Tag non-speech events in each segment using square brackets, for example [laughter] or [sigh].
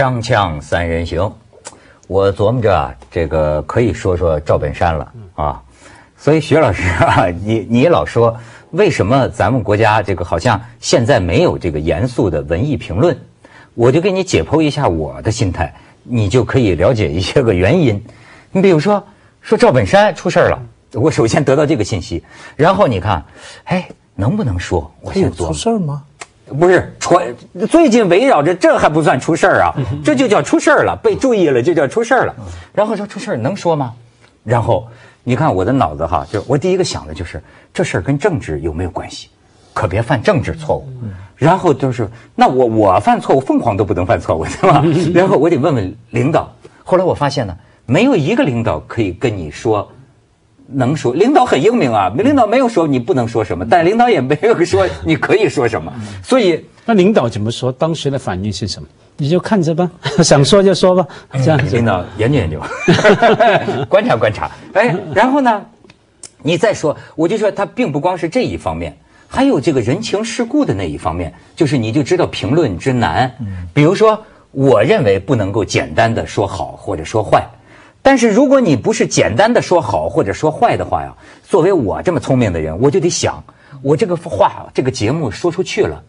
锵锵三人行，我琢磨着啊，这个可以说说赵本山了啊。所以徐老师啊，[laughs] 你你老说为什么咱们国家这个好像现在没有这个严肃的文艺评论？我就给你解剖一下我的心态，你就可以了解一些个原因。你比如说说赵本山出事儿了，我首先得到这个信息，然后你看，哎，能不能说？我他有先琢磨出事儿吗？不是传，最近围绕着这还不算出事儿啊，这就叫出事儿了，被注意了就叫出事儿了。然后说出事儿能说吗？然后你看我的脑子哈，就我第一个想的就是这事儿跟政治有没有关系？可别犯政治错误。然后就是那我我犯错误，凤凰都不能犯错误，对吧？然后我得问问领导。后来我发现呢，没有一个领导可以跟你说。能说，领导很英明啊，领导没有说你不能说什么，但领导也没有说你可以说什么，所以那领导怎么说？当时的反应是什么？你就看着吧，[laughs] 想说就说吧，这样子领。导研究研究，[laughs] 观察观察。哎，然后呢，你再说，我就说他并不光是这一方面，还有这个人情世故的那一方面，就是你就知道评论之难。比如说，我认为不能够简单的说好或者说坏，但是如果你不是简单的说好或者说坏的话呀，作为我这么聪明的人，我就得想，我这个话这个节目说出去了。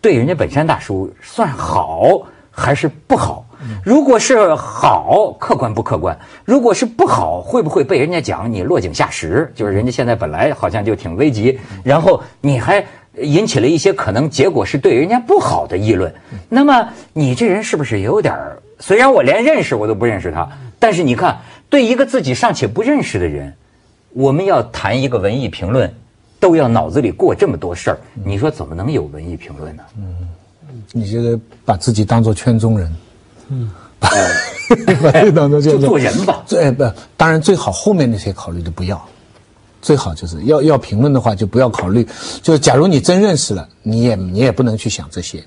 对人家本山大叔算好还是不好？如果是好，客观不客观？如果是不好，会不会被人家讲你落井下石？就是人家现在本来好像就挺危急，然后你还引起了一些可能结果是对人家不好的议论。那么你这人是不是有点儿？虽然我连认识我都不认识他，但是你看，对一个自己尚且不认识的人，我们要谈一个文艺评论，都要脑子里过这么多事儿，你说怎么能有文艺评论呢？嗯你这个把自己当做圈中人，嗯，把把自己当做圈 [laughs] 就中做人吧。最不，当然最好后面那些考虑的不要，最好就是要要评论的话就不要考虑。就假如你真认识了，你也你也不能去想这些。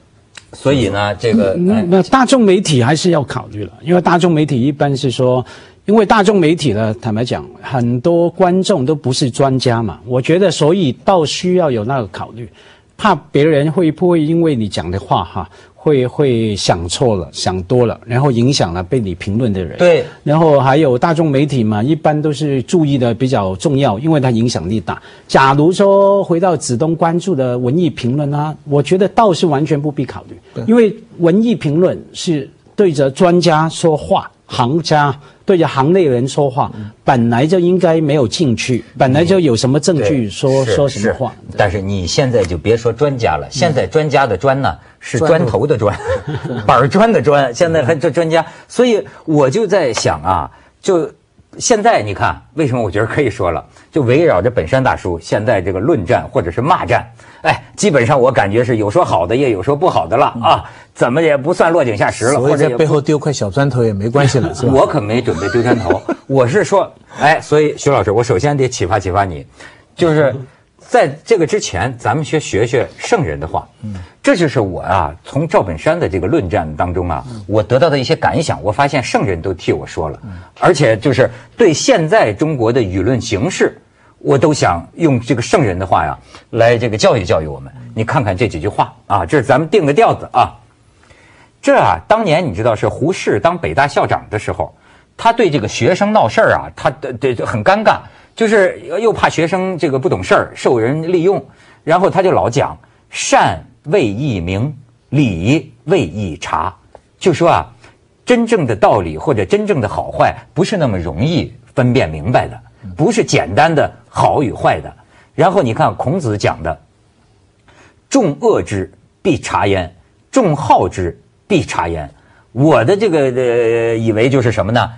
所以呢，这个那哎。那大众媒体还是要考虑了，因为大众媒体一般是说，因为大众媒体呢，坦白讲，很多观众都不是专家嘛，我觉得所以倒需要有那个考虑，怕别人会不会因为你讲的话哈，会会想错了、想多了，然后影响了被你评论的人。对然后还有大众媒体嘛，一般都是注意的比较重要，因为它影响力大。假如说回到子东关注的文艺评论啊，我觉得倒是完全不必考虑，因为文艺评论是对着专家说话，行家对着行内人说话，本来就应该没有进去，本来就有什么证据说说什么话。但是你现在就别说专家了，现在专家的专呢是砖头的砖，[laughs] 板砖的砖，现在还这专家，所以我就在想啊，就现在你看，为什么我觉得可以说了，就围绕着本山大叔现在这个论战或者是骂战，哎，基本上我感觉是有说好的，也有说不好的了啊，怎么也不算落井下石了，或者背后丢块小砖头也没关系了，是吧？[laughs] 我可没准备丢砖头，我是说，哎，所以徐老师，我首先得启发启发你，就是在这个之前，咱们先学学圣人的话，嗯这就是我啊，从赵本山的这个论战当中啊，我得到的一些感想。我发现圣人都替我说了，而且就是对现在中国的舆论形势，我都想用这个圣人的话呀，来这个教育教育我们。你看看这几句话啊，这是咱们定个调子啊。这啊，当年你知道是胡适当北大校长的时候，他对这个学生闹事儿啊，他对很尴尬，就是又怕学生这个不懂事儿受人利用，然后他就老讲善未易明，理未易察，就说啊，真正的道理或者真正的好坏不是那么容易分辨明白的，不是简单的好与坏的。然后你看孔子讲的，众恶之必察焉，众好之必察焉。我的这个呃，以为就是什么呢？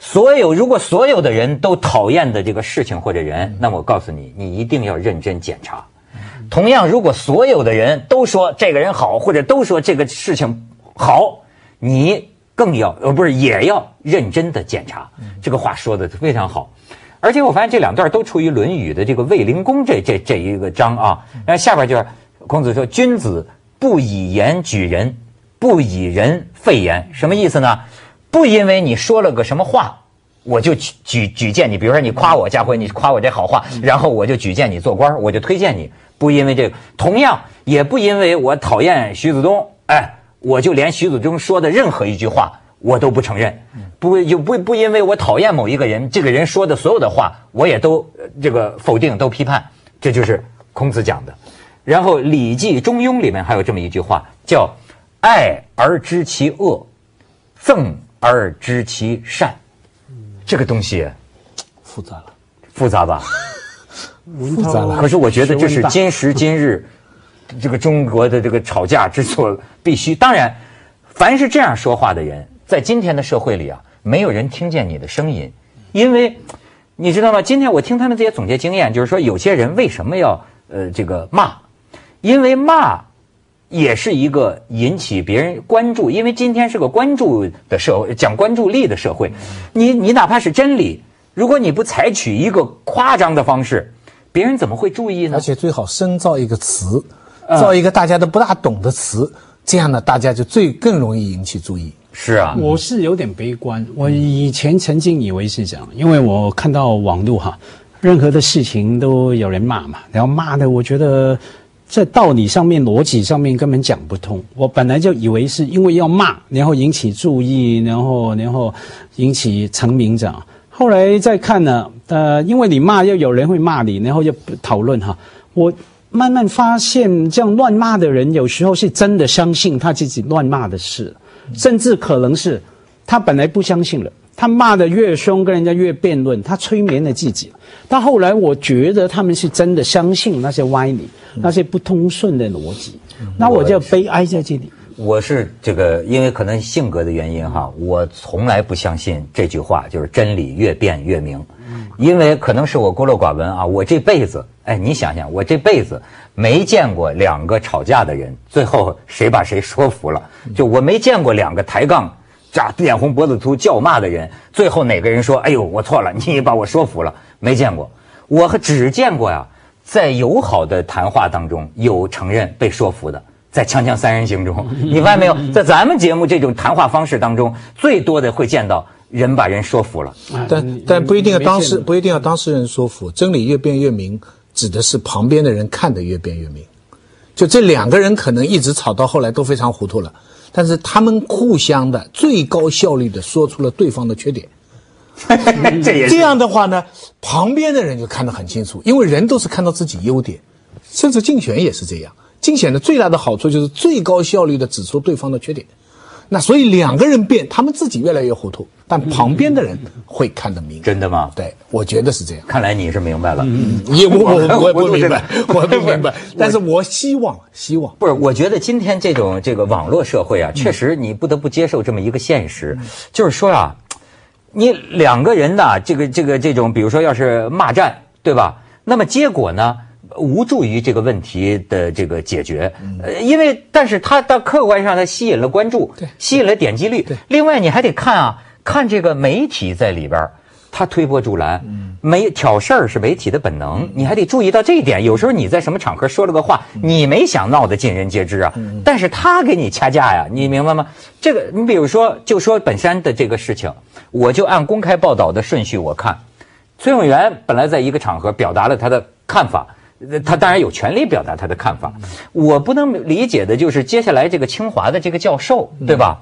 所有如果所有的人都讨厌的这个事情或者人，那我告诉你，你一定要认真检查。同样，如果所有的人都说这个人好，或者都说这个事情好，你更要呃不是也要认真的检查。这个话说的非常好。而且我发现这两段都出于《论语》的这个卫灵公这这这一个章啊。然后下边就是孔子说：“君子不以言举人，不以人废言。”什么意思呢？不因为你说了个什么话，我就举举举荐你。比如说你夸我家辉，你夸我这好话，然后我就举荐你做官，我就推荐你。不因为这个，同样也不因为我讨厌徐子东，哎，我就连徐子东说的任何一句话我都不承认，不就不不因为我讨厌某一个人，这个人说的所有的话我也都呃这个否定都批判，这就是孔子讲的。然后《礼记·中庸》里面还有这么一句话，叫“爱而知其恶，憎而知其善”。这个东西复杂了，复杂吧？复杂了。可是我觉得这是今时今日这个中国的这个吵架之所必须。当然，凡是这样说话的人，在今天的社会里啊，没有人听见你的声音，因为你知道吗？今天我听他们这些总结经验，就是说有些人为什么要呃这个骂？因为骂也是一个引起别人关注，因为今天是个关注的社会，讲关注力的社会。你你哪怕是真理，如果你不采取一个夸张的方式，别人怎么会注意呢而？且最好深造一个词，造一个大家都不大懂的词，这样呢，大家就最更容易引起注意。是啊，我是有点悲观。我以前曾经以为是这样，因为我看到网络哈，任何的事情都有人骂嘛，然后骂的，我觉得在道理上面、逻辑上面根本讲不通。我本来就以为是因为要骂，然后引起注意，然后然后引起成名这样。后来再看呢，呃，因为你骂，又有人会骂你，然后又讨论哈，我。慢慢发现，这样乱骂的人，有时候是真的相信他自己乱骂的事，甚至可能是他本来不相信了。他骂的越凶，跟人家越辩论，他催眠了自己。到后来，我觉得他们是真的相信那些歪理，那些不通顺的逻辑。那我就悲哀在这里。我是这个，因为可能性格的原因哈，我从来不相信这句话，就是真理越辩越明。因为可能是我孤陋寡闻啊，我这辈子，哎，你想想，我这辈子没见过两个吵架的人，最后谁把谁说服了？就我没见过两个抬杠、咋脸红脖子粗叫骂的人，最后哪个人说：“哎呦，我错了，你把我说服了。”没见过，我只见过呀，在友好的谈话当中有承认被说服的。在《锵锵三人行》中，[laughs] 你发现没有？在咱们节目这种谈话方式当中，最多的会见到人把人说服了。但但不一定要当事不一定要当事人说服，真理越辩越明，指的是旁边的人看得越辩越明。就这两个人可能一直吵到后来都非常糊涂了，但是他们互相的最高效率的说出了对方的缺点。[laughs] 这也这样的话呢，旁边的人就看得很清楚，因为人都是看到自己优点，甚至竞选也是这样。竞选的最大的好处就是最高效率的指出对方的缺点。那所以两个人变，他们自己越来越糊涂，但旁边的人会看得明。真的吗？对，我觉得是这样。看来你是明白了。也我我 [laughs] 我也不明白，我不明白，[laughs] [laughs] 但是我希望希望不是，我觉得今天这种这个网络社会啊，确实你不得不接受这么一个现实，就是说啊，你两个人呐，这个这个这种，比如说要是骂战，对吧？那么结果呢，无助于这个问题的这个解决。呃，因为但是它到客观上它吸引了关注，对吸引了点击率。另外你还得看啊，看这个媒体在里边儿。他推波助澜，没挑事儿是媒体的本能，你还得注意到这一点。有时候你在什么场合说了个话，你没想闹得尽人皆知啊，但是他给你掐架呀，你明白吗？这个，你比如说，就说本山的这个事情，我就按公开报道的顺序我看，崔永元本来在一个场合表达了他的看法，呃他当然有权利表达他的看法。我不能理解的就是接下来这个清华的这个教授，对吧？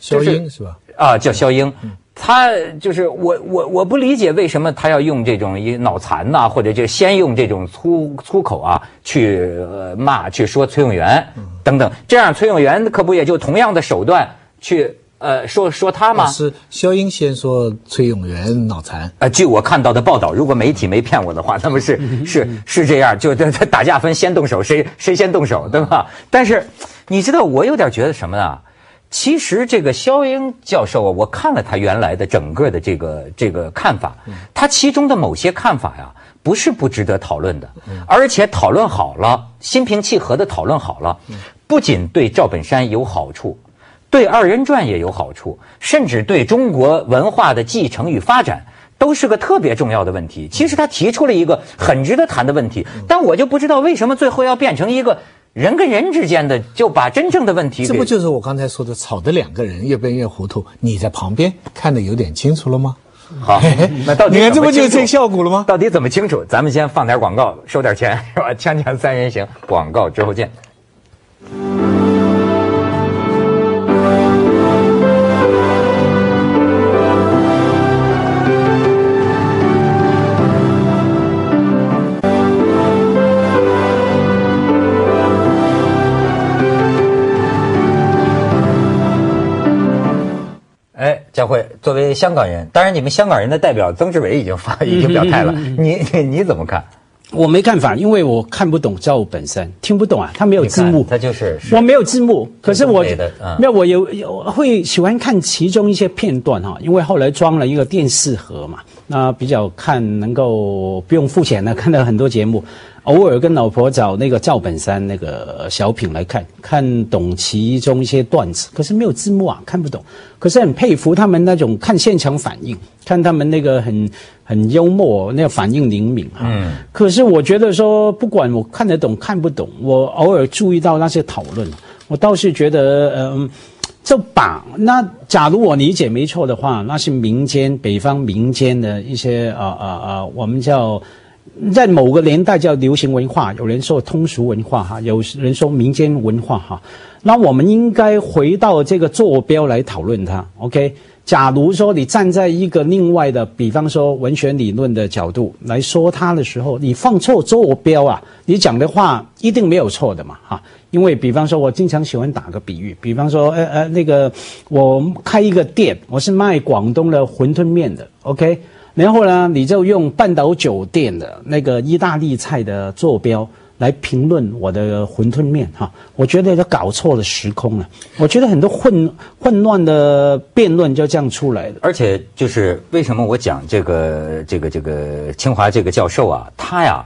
肖英是吧？啊，叫肖英，他就是我我我不理解为什么他要用这种一脑残呐、或者就先用这种粗粗口啊去呃骂去说崔永元等等，这样崔永元可不也就同样的手段去呃说说他吗？是肖英先说崔永元脑残，呃，据我看到的报道，如果媒体没骗我的话，那么是 [laughs] 是是这样，就这这打架分先动手，谁谁先动手，对吧？但是你知道，我有点觉得什么呢？其实这个肖英教授啊，我看了他原来的整个的这个这个看法，他其中的某些看法呀，不是不值得讨论的，而且讨论好了，心平气和的讨论好了，不仅对赵本山有好处，对二人转也有好处，甚至对中国文化的继承与发展都是个特别重要的问题。其实他提出了一个很值得谈的问题，但我就不知道为什么最后要变成一个人跟人之间的，就把真正的问题这不就是我刚才说的吵得两个人越变越糊涂？你在旁边看得有点清楚了吗？好？那到底你看这不就是这效果了吗？到底怎么清楚？咱们先放点广告，收点钱，是吧？锵锵三人行，广告之后见。香港人，当然你们香港人的代表曾志伟已经发已经表态了，你你你怎么看？我没看法，因为我看不懂赵本身，听不懂啊，他没有字幕，他就是我没有字幕，可是我的嗯没有我有有会喜欢看其中一些片段哈，因为后来装了一个电视盒嘛，那比较看能够不用付钱的，看到很多节目，偶尔跟老婆找那个赵本山那个小品来看，看懂其中一些段子，可是没有字幕啊，看不懂。可是很佩服他们那种看现场反应，看他们那个很很幽默，那个反应灵敏哈。嗯。可是我觉得说，不管我看得懂看不懂，我偶尔注意到那些讨论，我倒是觉得，嗯、就把那假如我理解没错的话，那是民间北方民间的一些啊啊啊，我们叫在某个年代叫流行文化，有人说通俗文化哈，有人说民间文化哈。那我们应该回到这个坐标来讨论它，OK？假如说你站在一个另外的，比方说文学理论的角度来说它的时候，你放错坐标啊，你讲的话一定没有错的嘛，哈。因为比方说，我经常喜欢打个比喻，比方说，呃呃，那个我开一个店，我是卖广东的馄饨面的，OK？然后呢，你就用半岛酒店的那个意大利菜的坐标来评论我的馄饨面哈，我觉得就搞错了时空了。我觉得很多混混乱的辩论就这样出来的。而且就是为什么我讲这个这个这个清华这个教授啊，他呀。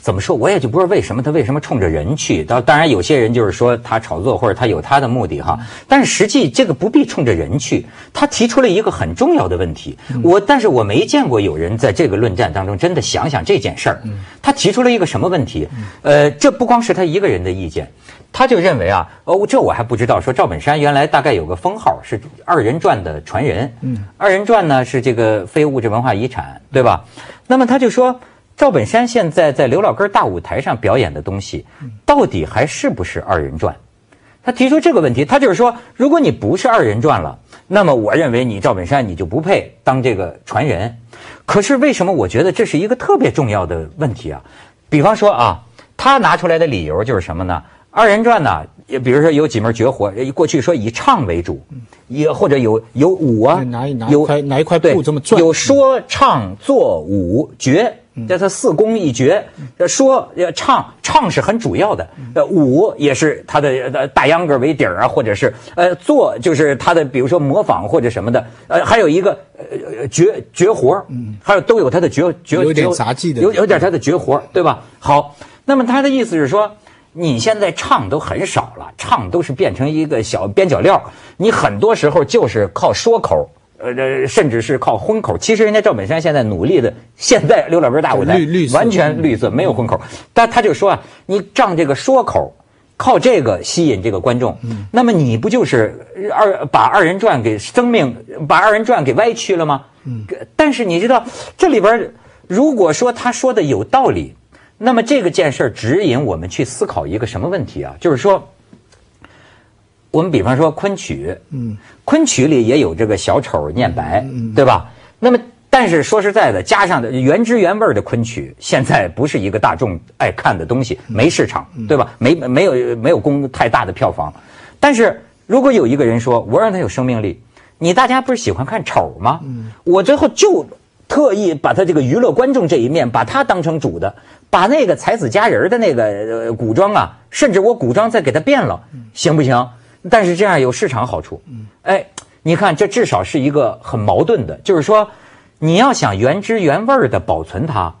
怎么说？我也就不知道为什么他为什么冲着人去。当当然，有些人就是说他炒作或者他有他的目的哈。但是实际这个不必冲着人去。他提出了一个很重要的问题。我但是我没见过有人在这个论战当中真的想想这件事儿。他提出了一个什么问题？呃，这不光是他一个人的意见，他就认为啊，哦，这我还不知道。说赵本山原来大概有个封号是二人转的传人。嗯，二人转呢是这个非物质文化遗产，对吧？那么他就说。赵本山现在在刘老根大舞台上表演的东西，到底还是不是二人转？他提出这个问题，他就是说，如果你不是二人转了，那么我认为你赵本山你就不配当这个传人。可是为什么我觉得这是一个特别重要的问题啊？比方说啊，他拿出来的理由就是什么呢？二人转呢，也比如说有几门绝活，过去说以唱为主，也或者有有舞啊，拿一拿一有块拿一块对布这么转，有说唱做舞绝。这他四功一绝，呃说呃唱唱是很主要的，呃舞也是他的呃大秧歌为底儿啊，或者是呃做就是他的比如说模仿或者什么的，呃还有一个呃绝绝活儿，还有都有他的绝绝有点杂技的有有点他的绝活儿，对吧？好，那么他的意思是说。你现在唱都很少了，唱都是变成一个小边角料，你很多时候就是靠说口，呃，呃甚至是靠荤口。其实人家赵本山现在努力的，现在刘老根大舞台绿绿完全绿色，没有荤口。但他就说啊，你仗这个说口，靠这个吸引这个观众，那么你不就是二把二人转给生命，把二人转给歪曲了吗？但是你知道这里边，如果说他说的有道理，那么这个件事儿指引我们去思考一个什么问题啊？就是说，我们比方说昆曲，嗯，昆曲里也有这个小丑念白，对吧？那么，但是说实在的，加上的原汁原味的昆曲，现在不是一个大众爱看的东西，没市场，对吧？没没有没有供太大的票房。但是如果有一个人说，我让他有生命力，你大家不是喜欢看丑吗？我最后就特意把他这个娱乐观众这一面，把他当成主的，把那个才子佳人的那个呃古装啊，甚至我古装再给他变了，行不行？但是这样有市场好处。哎，你看这至少是一个很矛盾的，就是说你要想原汁原味儿的保存它。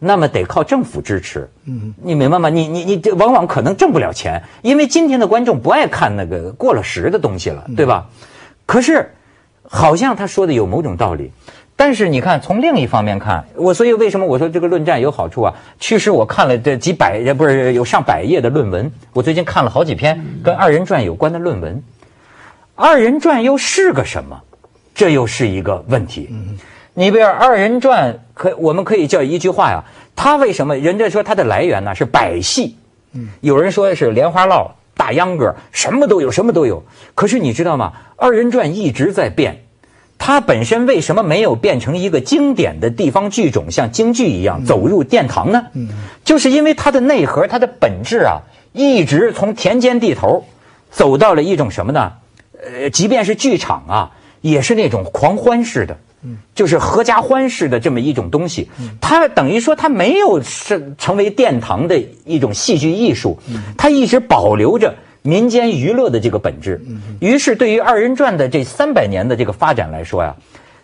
那么得靠政府支持，嗯，你明白吗？你你你这往往可能挣不了钱，因为今天的观众不爱看那个过了时的东西了，对吧？可是好像他说的有某种道理，但是你看从另一方面看，我所以为什么我说这个论战有好处啊？其实我看了这几百也不是有上百页的论文，我最近看了好几篇跟二人转有关的论文。二人转又是个什么？这又是一个问题。你比如二人转，可我们可以叫一句话呀，它为什么？人家说它的来源呢是百戏，有人说是莲花落、大秧歌，什么都有，什么都有。可是你知道吗？二人转一直在变，它本身为什么没有变成一个经典的地方剧种，像京剧一样走入殿堂呢？就是因为它的内核、它的本质啊，一直从田间地头走到了一种什么呢？呃，即便是剧场啊。也是那种狂欢式的，就是合家欢式的这么一种东西。它等于说它没有是成为殿堂的一种戏剧艺术，它一直保留着民间娱乐的这个本质。于是对于二人转的这三百年的这个发展来说呀，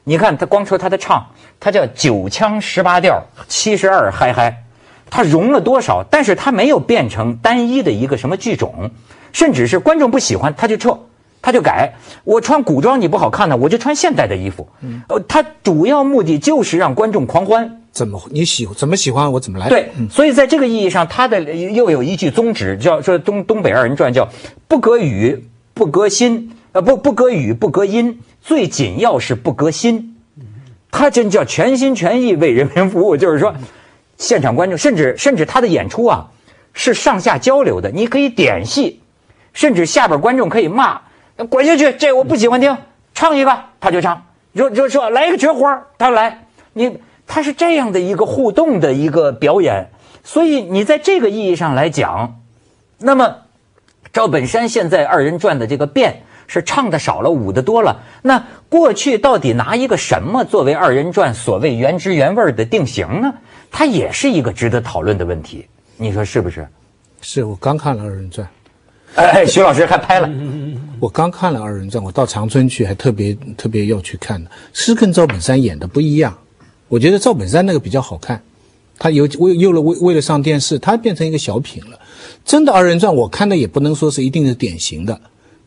你看他光说他的唱，他叫九腔十八调，七十二嗨嗨。他融了多少？但是他没有变成单一的一个什么剧种，甚至是观众不喜欢他就撤，他就改。我穿古装你不好看呢，我就穿现代的衣服。呃，他主要目的就是让观众狂欢。怎么你喜怎么喜欢我怎么来？对，所以在这个意义上，他的又有一句宗旨，叫说东东北二人转叫不隔语不隔心，呃不不隔语不隔音，最紧要是不隔心。他真叫全心全意为人民服务，就是说。现场观众甚至甚至他的演出啊，是上下交流的。你可以点戏，甚至下边观众可以骂，滚下去，这我不喜欢听，唱一个他就唱，就就说来一个绝活他来。你他是这样的一个互动的一个表演，所以你在这个意义上来讲，那么赵本山现在二人转的这个变是唱的少了，舞的多了。那过去到底拿一个什么作为二人转所谓原汁原味的定型呢？它也是一个值得讨论的问题，你说是不是？是我刚看了二人转，哎，徐老师还拍了。[laughs] 我刚看了二人转，我到长春去，还特别特别要去看的，是跟赵本山演的不一样。我觉得赵本山那个比较好看，他有为为了为为了上电视，他变成一个小品了。真的二人转，我看的也不能说是一定是典型的，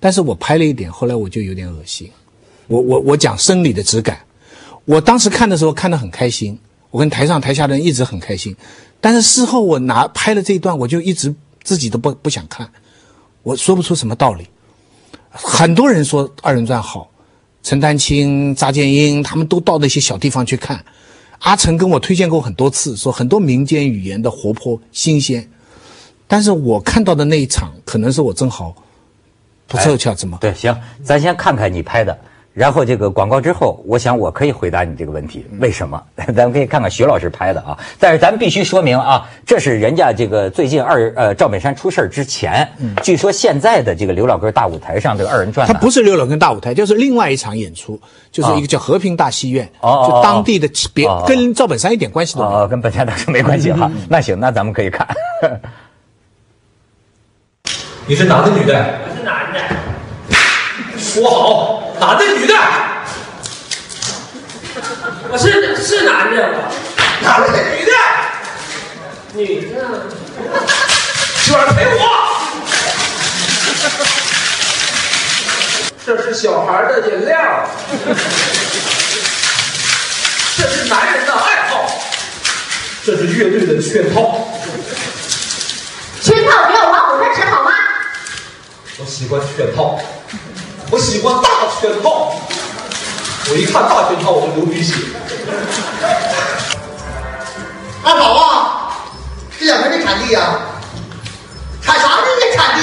但是我拍了一点，后来我就有点恶心。我我我讲生理的质感，我当时看的时候看得很开心。我跟台上台下的人一直很开心，但是事后我拿拍了这一段，我就一直自己都不不想看，我说不出什么道理。很多人说二人转好，陈丹青、查建英他们都到那些小地方去看，阿成跟我推荐过很多次，说很多民间语言的活泼新鲜，但是我看到的那一场，可能是我正好不凑巧，怎么？对，行，咱先看看你拍的。然后这个广告之后，我想我可以回答你这个问题，为什么？[laughs] 咱们可以看看徐老师拍的啊。但是咱们必须说明啊，这是人家这个最近二呃赵本山出事之前，据说现在的这个刘老根大舞台上这个二人转，他不是刘老根大舞台，就是另外一场演出，就是一个叫和平大戏院，就当地的别跟赵本山一点关系都没有，跟本山大师没关系哈。那行，那咱们可以看。[laughs] 你是男的女的？我是男的。说好。男的女的？我是是男的。男的女的？女的。今晚陪我。这是小孩的饮料。这是男人的爱好。这是乐队的圈套。圈套不要往我这吃好吗？我喜欢圈套。我喜欢大圈套，我一看大圈套我就流鼻血。二宝啊，这两天没产地呀？产啥呢？没产地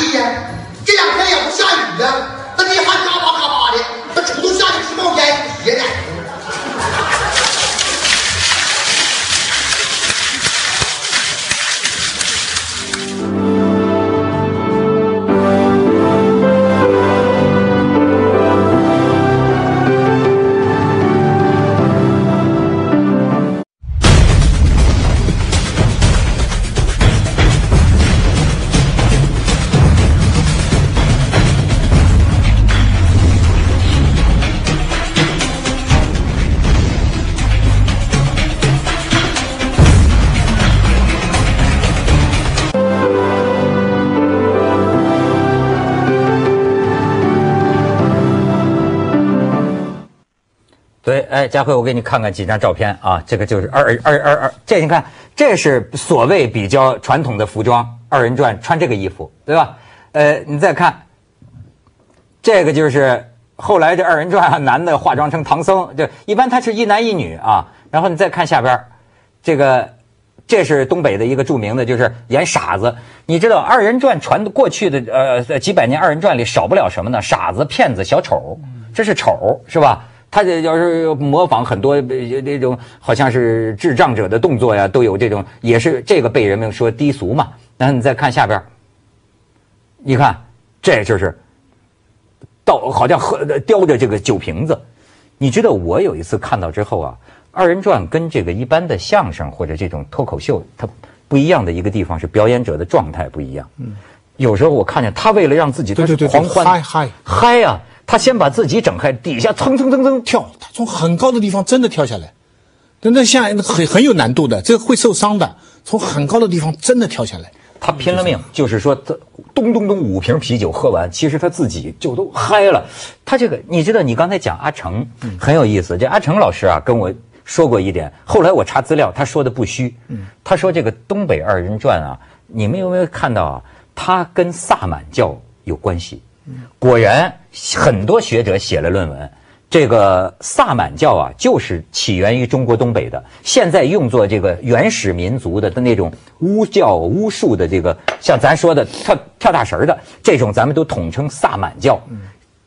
哎，佳慧，我给你看看几张照片啊，这个就是二二二二，这你看，这是所谓比较传统的服装，二人转穿这个衣服，对吧？呃，你再看，这个就是后来这二人转，男的化妆成唐僧，就一般他是一男一女啊。然后你再看下边，这个这是东北的一个著名的，就是演傻子。你知道二人转传过去的呃几百年二人转里少不了什么呢？傻子、骗子、小丑，这是丑是吧？他这要是模仿很多那种好像是智障者的动作呀，都有这种，也是这个被人们说低俗嘛。然后你再看下边，你看这就是倒，好像喝叼着这个酒瓶子，你知道我有一次看到之后啊，二人转跟这个一般的相声或者这种脱口秀，它不一样的一个地方是表演者的状态不一样。嗯，有时候我看见他为了让自己他是对对对狂欢嗨嗨嗨呀、他先把自己整开，底下蹭蹭蹭蹭跳。他从很高的地方真的跳下来，那那像很很有难度的，这个会受伤的。从很高的地方真的跳下来，他拼了命，就是说他咚咚咚五瓶啤酒喝完，其实他自己就都嗨了。他这个你知道，你刚才讲阿成很有意思，这阿成老师啊跟我说过一点，后来我查资料，他说的不虚。他说这个东北二人转啊，你们有没有看到啊？他跟萨满教有关系。果然，很多学者写了论文。这个萨满教啊，就是起源于中国东北的，现在用作这个原始民族的那种巫教、巫术的这个，像咱说的跳跳大神儿的这种，咱们都统称萨满教。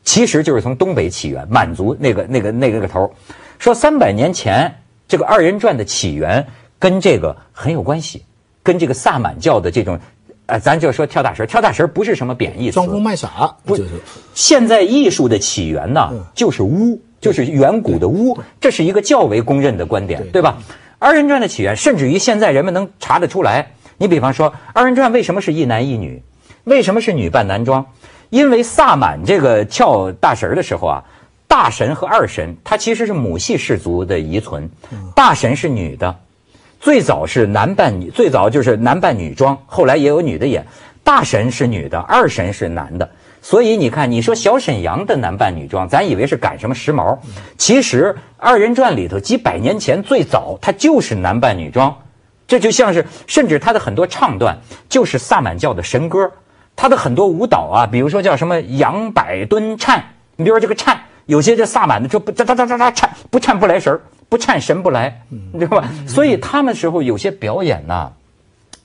其实就是从东北起源，满族那个那个那个个头儿。说三百年前这个二人转的起源跟这个很有关系，跟这个萨满教的这种，呃，咱就说跳大神，跳大神不是什么贬义词，装疯卖傻，不就是现在艺术的起源呢，就是巫，就是远古的巫，这是一个较为公认的观点，对吧？二人转的起源，甚至于现在人们能查得出来。你比方说，二人转为什么是一男一女？为什么是女扮男装？因为萨满这个跳大神的时候啊，大神和二神，它其实是母系氏族的遗存，大神是女的，最早是男扮女，最早就是男扮女装，后来也有女的演。大神是女的，二神是男的，所以你看，你说小沈阳的男扮女装，咱以为是赶什么时髦，其实二人转里头几百年前最早它就是男扮女装，这就像是甚至他的很多唱段就是萨满教的神歌，他的很多舞蹈啊，比如说叫什么杨百吨颤，你比如说这个颤，有些这萨满的就不哒哒哒哒哒颤，不颤不来神儿，不颤神不来，你知道吧？所以他们时候有些表演呢、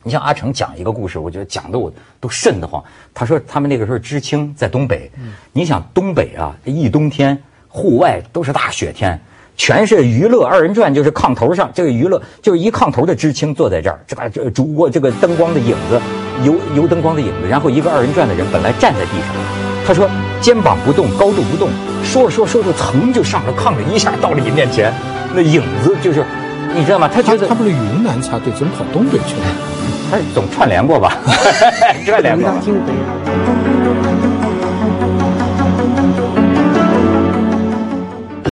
你像阿成讲一个故事，我觉得讲的我都瘆得慌。他说他们那个时候知青在东北，你想东北啊，一冬天户外都是大雪天，全是娱乐二人转，就是炕头上这个娱乐就是一炕头的知青坐在这儿，这个这烛过这个灯光的影子，油油灯光的影子，然后一个二人转的人本来站在地上，他说肩膀不动，高度不动，说着说着说着，噌就上了炕了，一下到了你面前，那影子就是。你知道吗？他觉得他他不是云南插队，怎么跑东北去了？他总串联过吧？[laughs] 串联过。